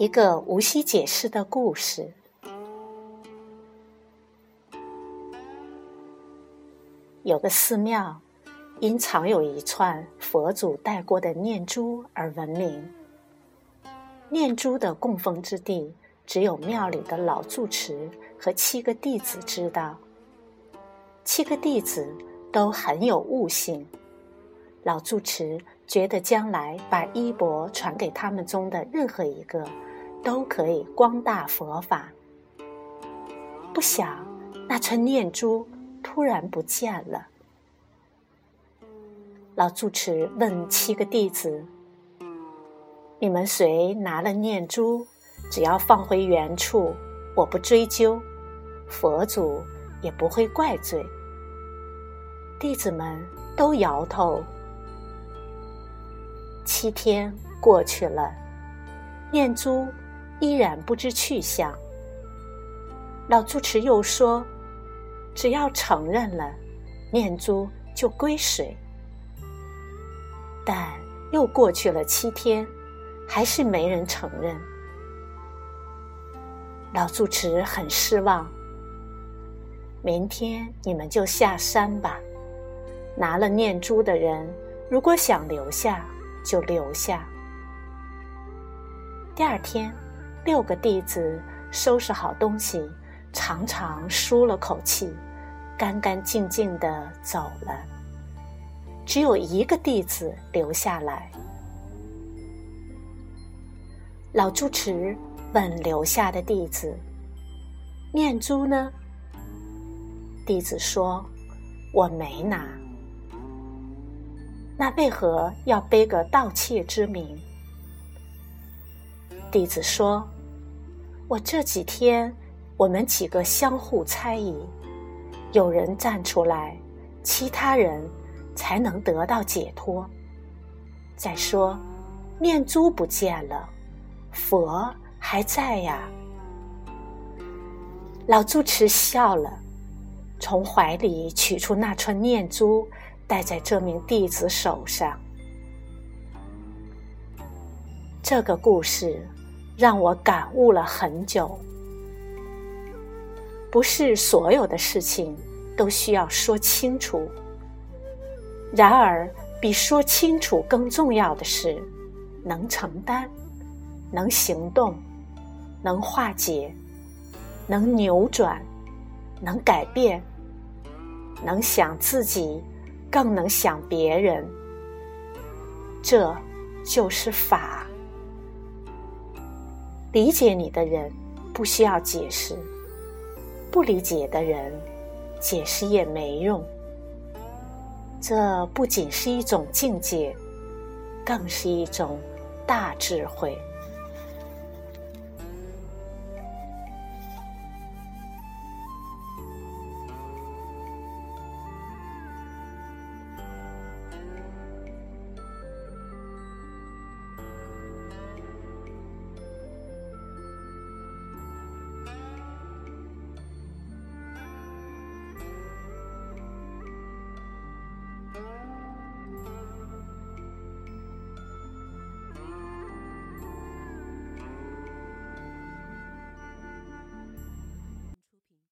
一个无需解释的故事。有个寺庙，因藏有一串佛祖带过的念珠而闻名。念珠的供奉之地，只有庙里的老住持和七个弟子知道。七个弟子都很有悟性，老住持觉得将来把衣钵传给他们中的任何一个。都可以光大佛法。不想那串念珠突然不见了。老住持问七个弟子：“你们谁拿了念珠？只要放回原处，我不追究，佛祖也不会怪罪。”弟子们都摇头。七天过去了，念珠。依然不知去向。老住持又说：“只要承认了，念珠就归谁。”但又过去了七天，还是没人承认。老住持很失望。明天你们就下山吧。拿了念珠的人，如果想留下，就留下。第二天。六个弟子收拾好东西，长长舒了口气，干干净净的走了。只有一个弟子留下来。老住持问留下的弟子：“念珠呢？”弟子说：“我没拿。”那为何要背个盗窃之名？弟子说：“我这几天，我们几个相互猜疑，有人站出来，其他人才能得到解脱。再说，念珠不见了，佛还在呀。”老住持笑了，从怀里取出那串念珠，戴在这名弟子手上。这个故事。让我感悟了很久。不是所有的事情都需要说清楚，然而比说清楚更重要的是，能承担，能行动，能化解，能扭转，能改变，能想自己，更能想别人。这就是法。理解你的人不需要解释，不理解的人解释也没用。这不仅是一种境界，更是一种大智慧。